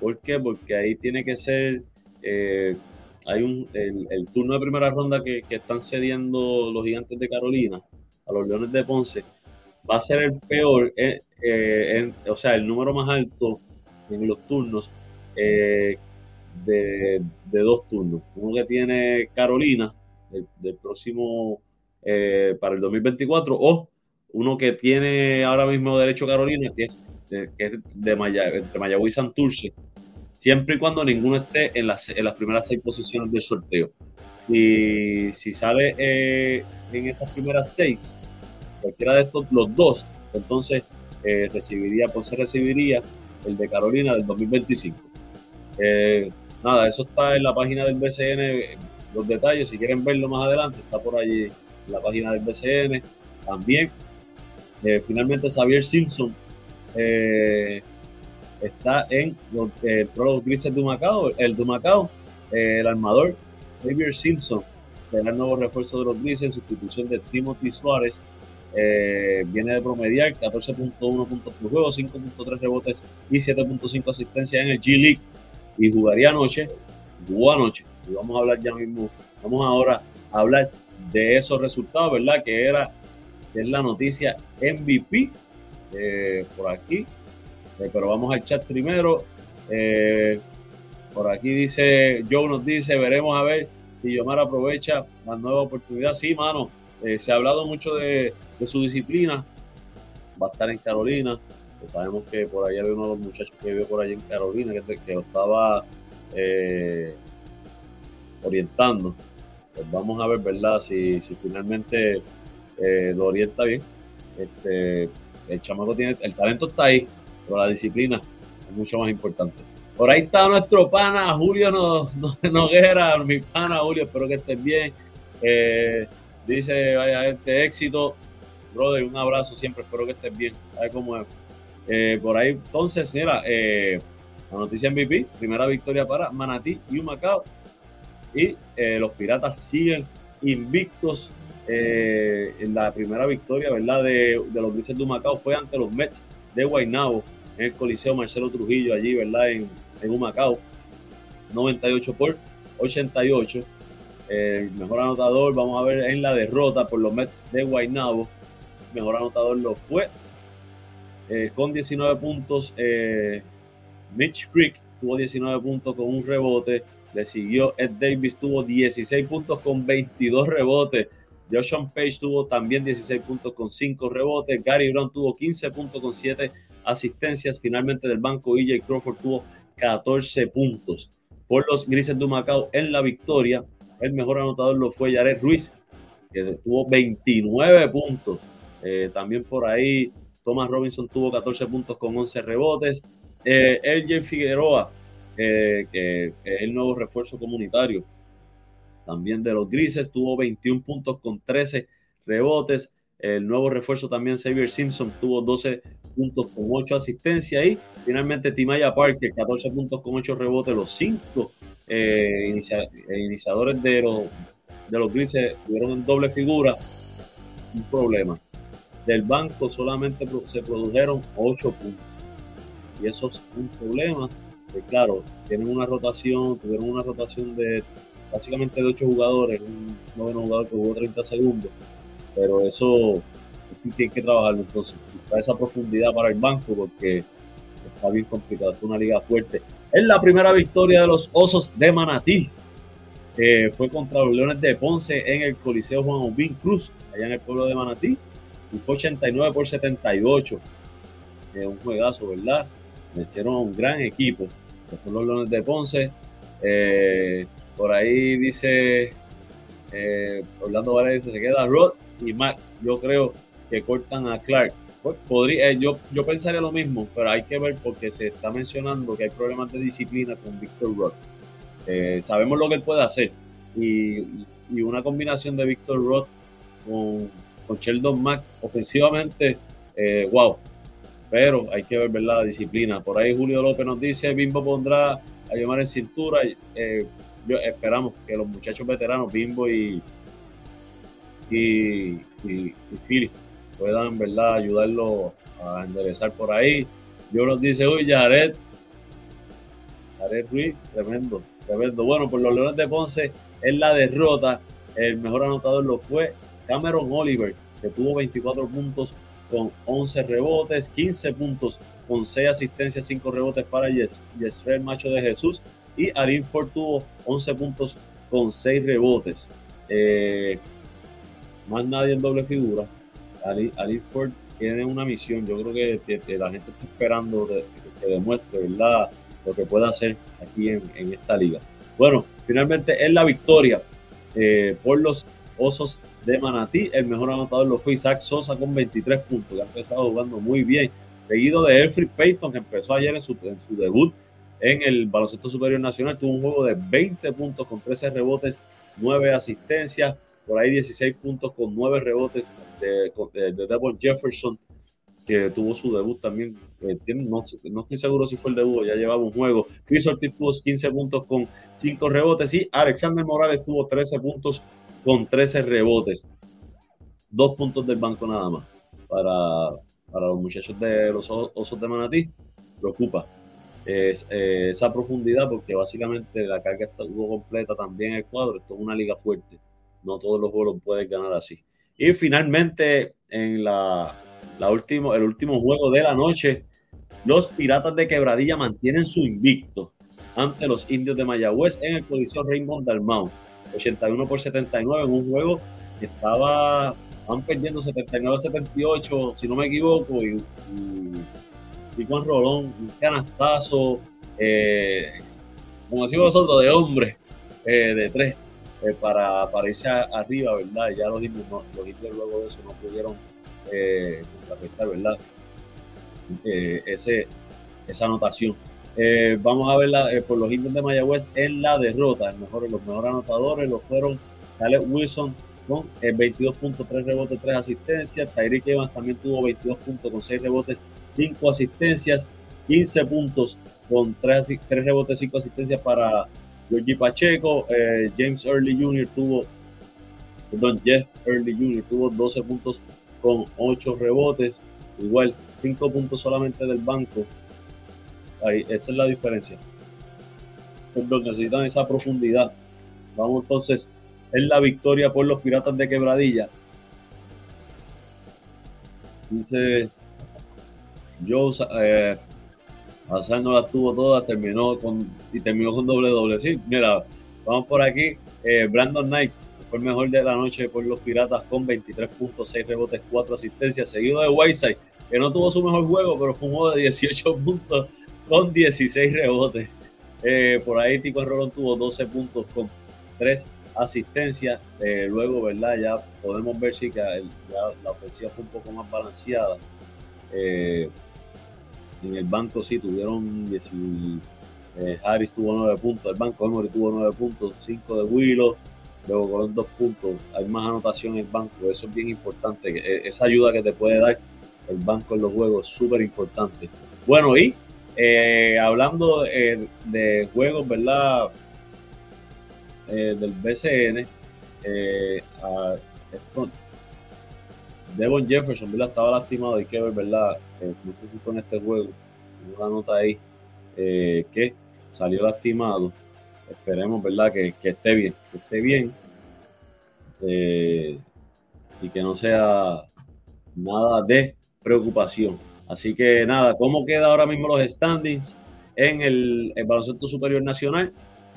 ¿Por qué? Porque ahí tiene que ser, eh, hay un, el, turno de primera ronda que, están cediendo los Gigantes de Carolina a los Leones de Ponce va a ser el peor, eh, o sea, el número más alto en los turnos de, dos turnos. Uno que tiene Carolina, del próximo eh, para el 2024 o uno que tiene ahora mismo derecho Carolina, que es, de Maya, entre Mayagüez y Santurce, siempre y cuando ninguno esté en las, en las primeras seis posiciones del sorteo. Y si sale eh, en esas primeras seis, cualquiera de estos, los dos, entonces eh, recibiría, pues se recibiría el de Carolina del 2025. nada, eso está en la página del BCN, los detalles, si quieren verlo más adelante, está por allí la página del BCN también. Eh, finalmente Xavier Simpson eh, está en los, eh, Grises de Macao, el de Macao, el armador Xavier Simpson será el nuevo refuerzo de los Grizzlies en sustitución de Timothy Suárez. viene de promediar 14.1 puntos por juego, 5.3 rebotes y 7.5 asistencias en el G League. Y jugaría anoche, jugó anoche. Y vamos a hablar ya mismo, vamos ahora a hablar de esos resultados, ¿verdad? Que era, es la noticia MVP eh, por aquí. Eh, pero vamos al chat primero. Eh, por aquí dice, Joe nos dice, veremos a ver si Yomar aprovecha la nueva oportunidad. Sí, mano, se ha hablado mucho de, su disciplina. Va a estar en Carolina. sabemos que por ahí había uno de los muchachos que vive por allá en Carolina, que, que lo estaba orientando. Pues vamos a ver, ¿verdad? Si, si finalmente lo orienta bien. Este, el chamaco tiene, el talento está ahí, la disciplina es mucho más importante. Por ahí está nuestro pana Julio Noguera, mi pana Julio, espero que estés bien. Eh, dice, vaya este éxito, brother, un abrazo siempre, espero que estés bien. Cómo es. Eh, por ahí, entonces, mira, eh, la noticia MVP, primera victoria para Manatí y Humacao. Y los piratas siguen invictos en la primera victoria, ¿verdad? De, los Grises de Humacao fue ante los Mets de Guaynabo en el Coliseo Marcelo Trujillo, allí, ¿verdad? En, en Humacao. 98 por 88. El mejor anotador, vamos a ver en la derrota por los Mets de Guaynabo. Mejor anotador lo fue eh, con 19 puntos. Eh, Mitch Creek tuvo 19 puntos con un rebote. Le siguió Ed Davis, tuvo 16 puntos con 22 rebotes. Joshua Page tuvo también 16 puntos con 5 rebotes. Gary Brown tuvo 15 puntos con 7 asistencias. Finalmente del banco, EJ Crawford tuvo 14 puntos. Por los Grises de Macao en la victoria, el mejor anotador lo fue Jared Ruiz, que tuvo 29 puntos. Eh, también por ahí, Thomas Robinson tuvo 14 puntos con 11 rebotes. Eh, LJ Figueroa, eh, el nuevo refuerzo comunitario, también de los grises, tuvo 21 puntos con 13 rebotes. El nuevo refuerzo también, Xavier Simpson, tuvo 12 puntos con 8 asistencias. Y finalmente Timaya Parker, 14 puntos con 8 rebotes. Los 5 eh, eh, iniciadores de los, de los grises tuvieron en doble figura. Un problema. Del banco solamente se produjeron 8 puntos. Y eso es un problema. Que claro, tienen una rotación, tuvieron una rotación de básicamente de ocho jugadores, un noveno jugador que jugó 30 segundos, pero eso, eso tiene que trabajar entonces, esa profundidad para el banco porque está bien complicado, es una liga fuerte. Es la primera victoria de los Osos de Manatí, que fue contra los Leones de Ponce en el Coliseo Juan Obín Cruz, allá en el pueblo de Manatí, y fue 89 por 78. Es un juegazo, ¿verdad? Vencieron a un gran equipo, son los Leones de Ponce. Eh, por ahí dice eh, Orlando Varela se queda Rod y Mac. Yo creo que cortan a Clark. Pues, podría, eh, yo, yo pensaría lo mismo, pero hay que ver porque se está mencionando que hay problemas de disciplina con Victor Roth. Eh, sabemos lo que él puede hacer y, una combinación de Victor Roth con, con Sheldon Mack ofensivamente, wow. Pero hay que ver la disciplina. Por ahí Julio López nos dice, Bimbo pondrá a llamar en cintura esperamos que los muchachos veteranos, Bimbo y, y, y, Philly, puedan ¿verdad? ayudarlo a enderezar por ahí. Yo nos dice, uy, Jared, Jared Ruiz, tremendo, tremendo. Bueno, por los Leones de Ponce, en la derrota, el mejor anotador lo fue Cameron Oliver, que tuvo 24 puntos con 11 rebotes, 15 puntos con 6 asistencias, 5 rebotes para Yesrel Macho de Jesús y Arin Ford tuvo 11 puntos con 6 rebotes. Eh, más nadie en doble figura. Arin Ford tiene una misión. Yo creo que, la gente está esperando que, demuestre ¿verdad? lo que puede hacer aquí en, esta liga. Bueno, finalmente es la victoria eh, por los Osos de Manatí. El mejor anotador lo fue Isaac Sosa con 23 puntos, que ha empezado jugando muy bien. Seguido de Elfrid Payton, que empezó ayer en su, en su debut en el baloncesto superior nacional. Tuvo un juego de 20 puntos con 13 rebotes, 9 asistencias, por ahí 16 puntos con 9 rebotes de, de, Devon Jefferson, que tuvo su debut también. Eh, no, estoy seguro si fue el debut, ya llevaba un juego. Chris Ortiz tuvo 15 puntos con 5 rebotes y Alexander Morales tuvo 13 puntos con 13 rebotes. Dos puntos del banco nada más para, para los muchachos de los Osos de Manatí. Preocupa eh, esa profundidad porque básicamente la carga estuvo completa también el cuadro. Esto es una liga fuerte. No todos los juegos pueden ganar así. Y finalmente, en la, la último, el último juego de la noche, los Piratas de Quebradilla mantienen su invicto ante los Indios de Mayagüez en el Coliseo Raymond Dalmau. 81 por 79 en un juego que estaba van perdiendo 79-78, si no me equivoco, y, y, Juan Rolón, un canastazo, eh, como decimos nosotros, de hombre, eh, de tres, eh, para, para, irse arriba, ¿verdad? Ya los indios, los indios luego de eso no pudieron eh, ¿verdad? ese, esa anotación. vamos a verla por los indios de Mayagüez en la derrota. los mejores anotadores los fueron Caleb Wilson, con 22 puntos, 3 rebotes, 3 asistencias. Tyreek Evans también tuvo 22 puntos con 6 rebotes, 5 asistencias, 15 puntos con 3, 3 rebotes, 5 asistencias para Georgie Pacheco. Eh, James Early Jr. tuvo, perdón, Jeff Early Jr. tuvo 12 puntos con 8 rebotes. Igual, 5 puntos solamente del banco. Ahí, esa es la diferencia. Perdón, necesitan esa profundidad. Vamos entonces es la victoria por los Piratas de Quebradilla. Dice Joe, eh, no las tuvo todas, terminó con, y terminó con doble doble. Sí, mira, vamos por aquí. Eh, Brandon Knight fue el mejor de la noche por los Piratas con 23.6 rebotes, 4 asistencias, seguido de Whiteside, que no tuvo su mejor juego, pero juego de 18 puntos con 16 rebotes. Eh, por ahí Tico Rolón tuvo 12 puntos con 3 asistencia. Eh, luego, ¿verdad? Ya podemos ver si que la ofensiva fue un poco más balanceada. Eh, en el banco sí tuvieron eh, Harris tuvo 9 puntos, el banco Emory tuvo 9 puntos, 5 de Willow, luego con 2 puntos. Hay más anotación en el banco, eso es bien importante. Esa ayuda que te puede dar el banco en los juegos es súper importante. Bueno, y hablando de juegos, ¿verdad? Eh, del BCN eh, a Devon Jefferson, ¿verdad? Estaba lastimado, hay que ver, ¿verdad? Eh, no sé si con este juego, una nota ahí, que salió lastimado. Esperemos, ¿verdad? Que, esté bien, que esté bien. y que no sea nada de preocupación. Así que nada, ¿cómo queda ahora mismo los standings en el baloncesto superior nacional?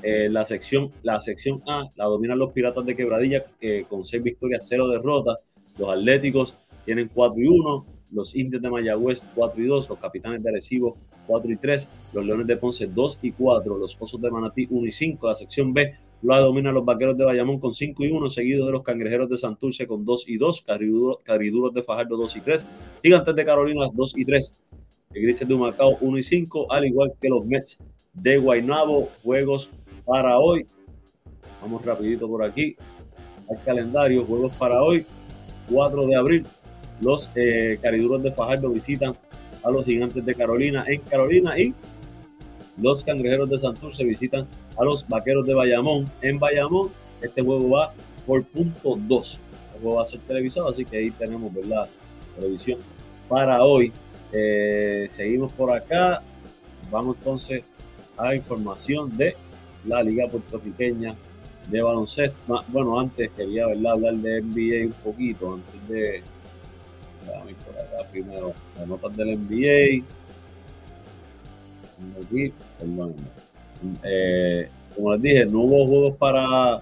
Eh, la, sección, la sección A la dominan los Piratas de Quebradilla eh, con 6 victorias, 0 derrotas. Los Atléticos tienen 4 y 1. Los Indios de Mayagüez 4 y 2. Los Capitanes de Arecibo 4 y 3. Los Leones de Ponce 2 y 4. Los Osos de Manatí 1 y 5. La sección B la dominan los Vaqueros de Bayamón con 5 y 1, seguido de los Cangrejeros de Santurce con 2 y 2. Cariduros, de Fajardo 2 y 3. Gigantes de Carolina 2 y 3. Grises de Humacao 1 y 5, al igual que los Mets de Guaynabo. Juegos para hoy. Vamos rapidito por aquí. Al calendario, juegos para hoy. 4 de abril. Los eh, cariduros de Fajardo visitan a los gigantes de Carolina en Carolina y los cangrejeros de Santurce visitan a los vaqueros de Bayamón en Bayamón. Este juego va por punto 2. El juego va a ser televisado, así que ahí tenemos, ¿verdad? Televisión para hoy. Eh, seguimos por acá. Vamos entonces a información de la Liga Puertorriqueña de Baloncesto. Bueno, antes quería hablar de NBA un poquito, antes de. por acá primero, las notas del NBA. Eh, como les dije, no hubo juegos para.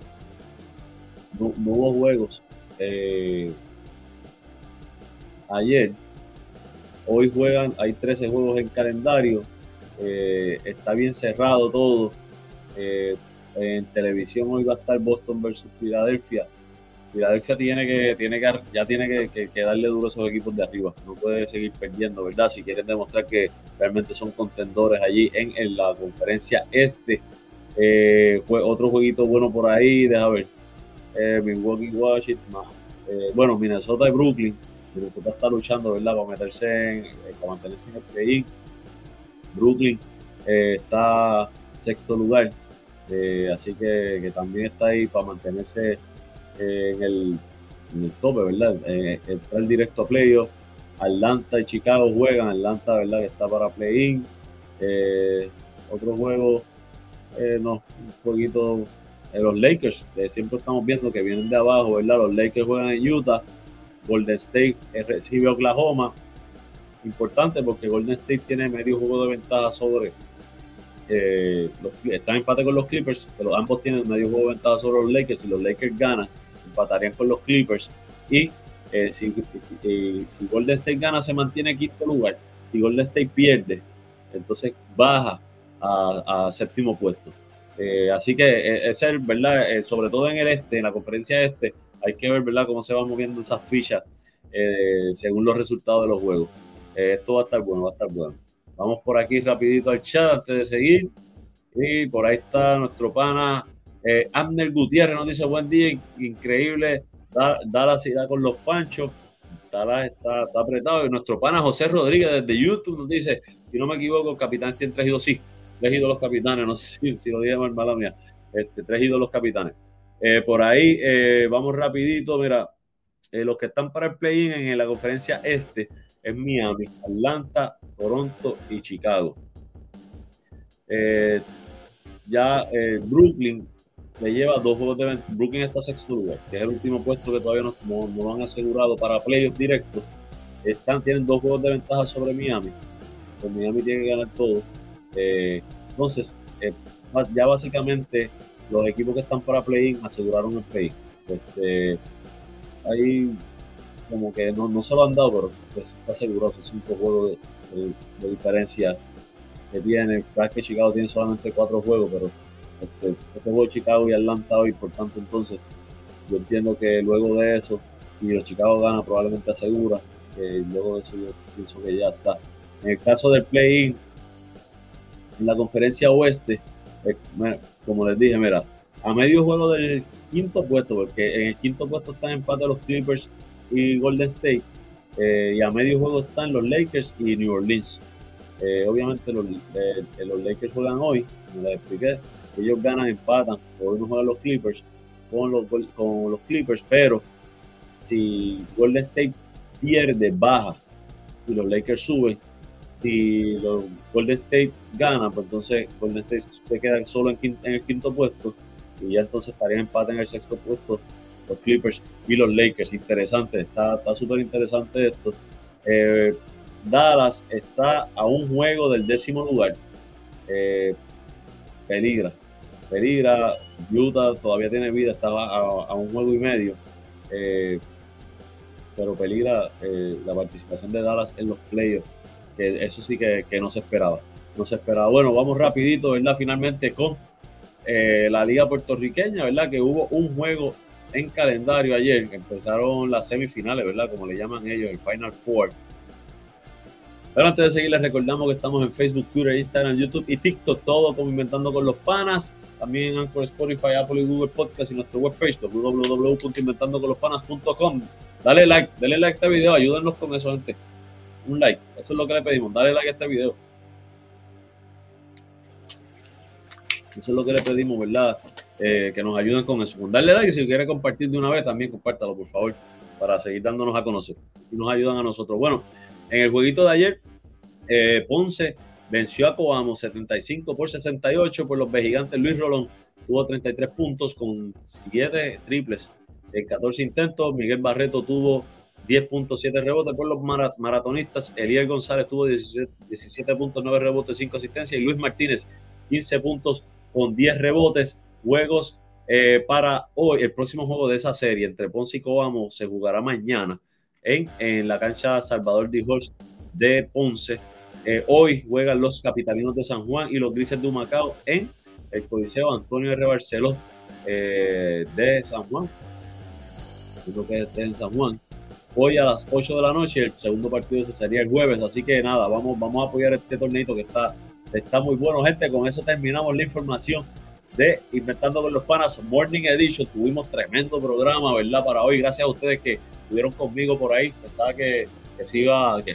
No, hubo juegos eh, ayer. Hoy juegan, hay 13 juegos en calendario. Eh, está bien cerrado todo en televisión hoy va a estar Boston versus Filadelfia. Filadelfia tiene que, tiene que, ya tiene que, darle duro a esos equipos de arriba. No puede seguir perdiendo, ¿verdad? Si quieren demostrar que realmente son contendores allí en, la conferencia este. Eh, otro jueguito bueno por ahí, deja ver. Eh, Milwaukee, Washington. bueno, Minnesota y Brooklyn. Minnesota está luchando, ¿verdad? Para meterse en, eh, para mantenerse en el play Brooklyn eh, está sexto lugar, así que, también está ahí para mantenerse en el, en, el, tope, ¿verdad? entrar directo a playoff. Atlanta y Chicago juegan, Atlanta, ¿verdad? Que está para play-in. otro juego, no, un poquito los Lakers, siempre estamos viendo que vienen de abajo, ¿verdad? Los Lakers juegan en Utah, Golden State recibe Oklahoma. Importante porque Golden State tiene medio juego de ventaja sobre. Eh, están en empate con los Clippers, pero ambos tienen medio juego de ventaja sobre los Lakers. Si los Lakers ganan, empatarían con los Clippers. Y eh, si, si, Golden State gana, se mantiene quinto lugar. Si Golden State pierde, entonces baja a séptimo puesto. Eh, así que eh, es el, ¿verdad? Eh, sobre todo en el este, en la conferencia este, hay que ver, ¿verdad?, cómo se van moviendo esas fichas según los resultados de los juegos. esto va a estar bueno, va a estar bueno. Vamos por aquí rapidito al chat antes de seguir. Y por ahí está nuestro pana Abner Gutiérrez, nos dice buen día, increíble, da, la ciudad con los panchos. Dallas está, está, apretado. Y nuestro pana José Rodríguez desde YouTube nos dice, si no me equivoco, capitán tiene tres sí tres ídolos capitanes, no sé si, lo dije mal, mala mía, este, tres ídolos capitanes. Eh, por ahí, eh, vamos rapidito, mira, eh, los que están para el play-in en la conferencia este es Miami, Atlanta, Toronto y Chicago. ya Brooklyn le lleva dos juegos de ventaja. Brooklyn está sexto lugar, que es el último puesto que todavía no, no, lo han asegurado para playoffs directos. Están, tienen dos juegos de ventaja sobre Miami. Pues Miami tiene que ganar todo. Eh, entonces, eh, ya básicamente los equipos que están para play-in aseguraron el play-in. Este, ahí como que no, no, se lo han dado, pero pues, está asegurado esos cinco juegos de, diferencia que tiene. Claro que Chicago tiene solamente cuatro juegos, pero este, juego de Chicago y Atlanta hoy, por tanto, entonces, yo entiendo que luego de eso, si los Chicago gana, probablemente asegura. que luego de eso, yo pienso que ya está. En el caso del play-in, en la conferencia oeste, eh, como les dije, mira, a medio juego del quinto puesto, porque en el quinto puesto están empate los Clippers y Golden State, eh, y a medio juego están los Lakers y New Orleans. Eh, obviamente los, los, Lakers juegan hoy, como les expliqué, si ellos ganan, empatan, hoy no juegan los Clippers con los, con los Clippers, pero si Golden State pierde, baja y los Lakers suben, si los Golden State gana, pues entonces Golden State se queda solo en, el quinto puesto y ya entonces estarían empate en el sexto puesto los Clippers y los Lakers. Interesante, está súper interesante esto. Eh, Dallas está a un juego del décimo lugar. Eh, peligra, peligra. Utah todavía tiene vida, estaba a, un juego y medio. Eh, pero peligra la participación de Dallas en los playoffs que eso sí que, no se esperaba. No se esperaba. Bueno, vamos rapidito, ¿verdad? Finalmente con la liga puertorriqueña, ¿verdad? Que hubo un juego en calendario ayer, empezaron las semifinales, ¿verdad? Como le llaman ellos, el Final Four. Pero antes de seguir, les recordamos que estamos en Facebook, Twitter, Instagram, YouTube y TikTok, todo como Inventando con los Panas. También en Anchor, Spotify, Apple y Google Podcast y nuestro webpage www.inventandoconlospanas.com. Dale like, dale like a este video, ayúdenos con eso, gente un like. Eso es lo que le pedimos. Dale like a este video. Eso es lo que le pedimos, ¿verdad? Eh, que nos ayuden con eso. Darle like si quiere compartir de una vez, también compártalo, por favor, para seguir dándonos a conocer. Y nos ayudan a nosotros. Bueno, en el jueguito de ayer, eh, Ponce venció a Coamo 75 por 68 por los gigantes. Luis Rolón tuvo 33 puntos con 7 triples en 14 intentos. Miguel Barreto tuvo 10.7 rebotes por los maratonistas. Eliel González tuvo 17.9 rebotes, 5 asistencias. Y Luis Martínez, 15 puntos con 10 rebotes. Juegos eh, para hoy, el próximo juego de esa serie entre Ponce y Coamo se jugará mañana en, en la cancha Salvador Dijos de Ponce. Eh, hoy juegan los capitalinos de San Juan y los grises de Humacao en el Coliseo Antonio R. Barceló eh, de San Juan. Creo que es en San Juan hoy a las 8 de la noche. El segundo partido se sería el jueves. Así que nada, vamos, vamos a apoyar este torneito que está, está muy bueno, gente. Con eso terminamos la información de Inventando con los Panas Morning Edition. Tuvimos tremendo programa, ¿verdad? Para hoy. Gracias a ustedes que estuvieron conmigo por ahí. Pensaba que, que se iba, que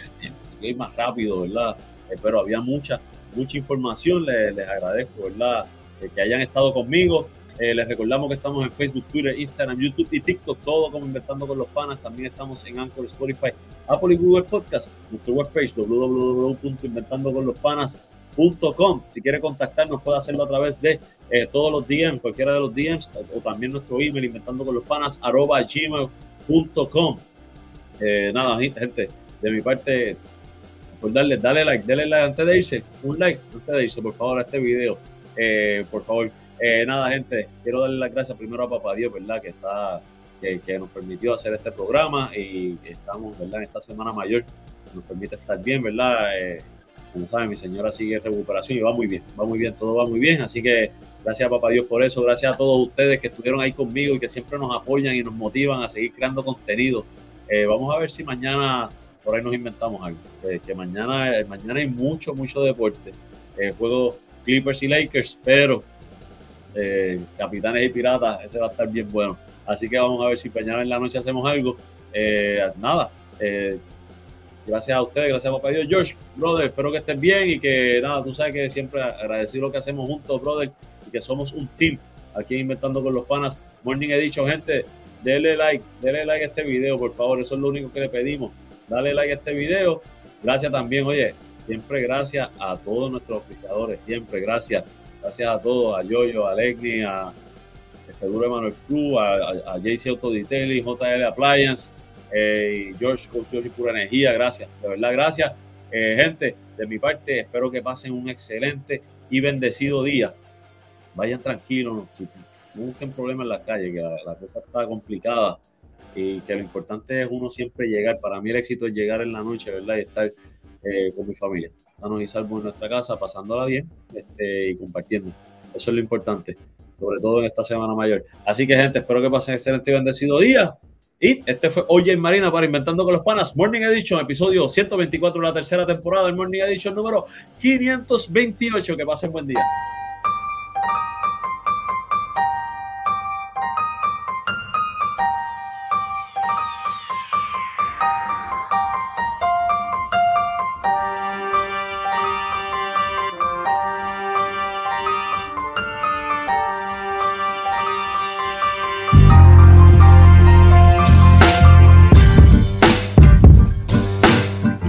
iba más rápido, ¿verdad? Eh, pero había mucha, mucha información. Les, les agradezco, ¿verdad? Eh, que hayan estado conmigo. Eh, les recordamos que estamos en Facebook, Twitter, Instagram, YouTube y TikTok, todo como Inventando con los Panas. También estamos en Anchor, Spotify, Apple y Google Podcast. Nuestra webpage www.inventandoconlospanas.com. Si quiere contactarnos, puede hacerlo a través de eh, todos los DMs, cualquiera de los DMs, o también nuestro email, inventando con los panas, arroba gmail.com. Eh, nada, gente, de mi parte, por darle, dale like, dale like antes de irse, un like antes de irse, por favor, a este video. por favor, eh, nada, gente, quiero darle las gracias primero a Papá Dios, ¿verdad? Que está, que, nos permitió hacer este programa y estamos, ¿verdad? En esta semana mayor, nos permite estar bien, ¿verdad? Eh, como saben, mi señora sigue en recuperación y va muy bien, va muy bien, todo va muy bien. Así que gracias a Papá Dios por eso, gracias a todos ustedes que estuvieron ahí conmigo y que siempre nos apoyan y nos motivan a seguir creando contenido. Eh, vamos a ver si mañana por ahí nos inventamos algo. que mañana, mañana hay mucho, mucho deporte. juego Clippers y Lakers, pero eh, Capitanes y Piratas, ese va a estar bien bueno. Así que vamos a ver si mañana en la noche hacemos algo. Eh, nada, eh, gracias a ustedes, gracias a papá Dios. George, brother, espero que estén bien y que nada, tú sabes que siempre agradecer lo que hacemos juntos, brother, y que somos un team aquí Inventando con los Panas. Morning Edition, gente, denle like, denle like a este video, por favor, eso es lo único que le pedimos. Dale like a este video. Gracias también, oye, siempre gracias a todos nuestros oficiadores, siempre gracias Gracias a todos, a Yoyo, a Legni, a Seguro Emanuel Cruz, a, a, a JC Autodetailing, JL Appliance, eh, George Coach y Pura Energía. Gracias, de verdad, gracias. Eh, gente, de mi parte, espero que pasen un excelente y bendecido día. Vayan tranquilos, no, busquen problemas en la calle, que la, cosa está complicada y que lo importante es uno siempre llegar. Para mí el éxito es llegar en la noche, ¿verdad? Y estar eh, con mi familia sanos y salvos en nuestra casa, pasándola bien este, y compartiendo. Eso es lo importante, sobre todo en esta semana mayor. Así que, gente, espero que pasen excelente y bendecido día. Y este fue Oye Marina para Inventando con los Panas, Morning Edition, episodio 124 de la tercera temporada del Morning Edition número 528. Que pasen buen día.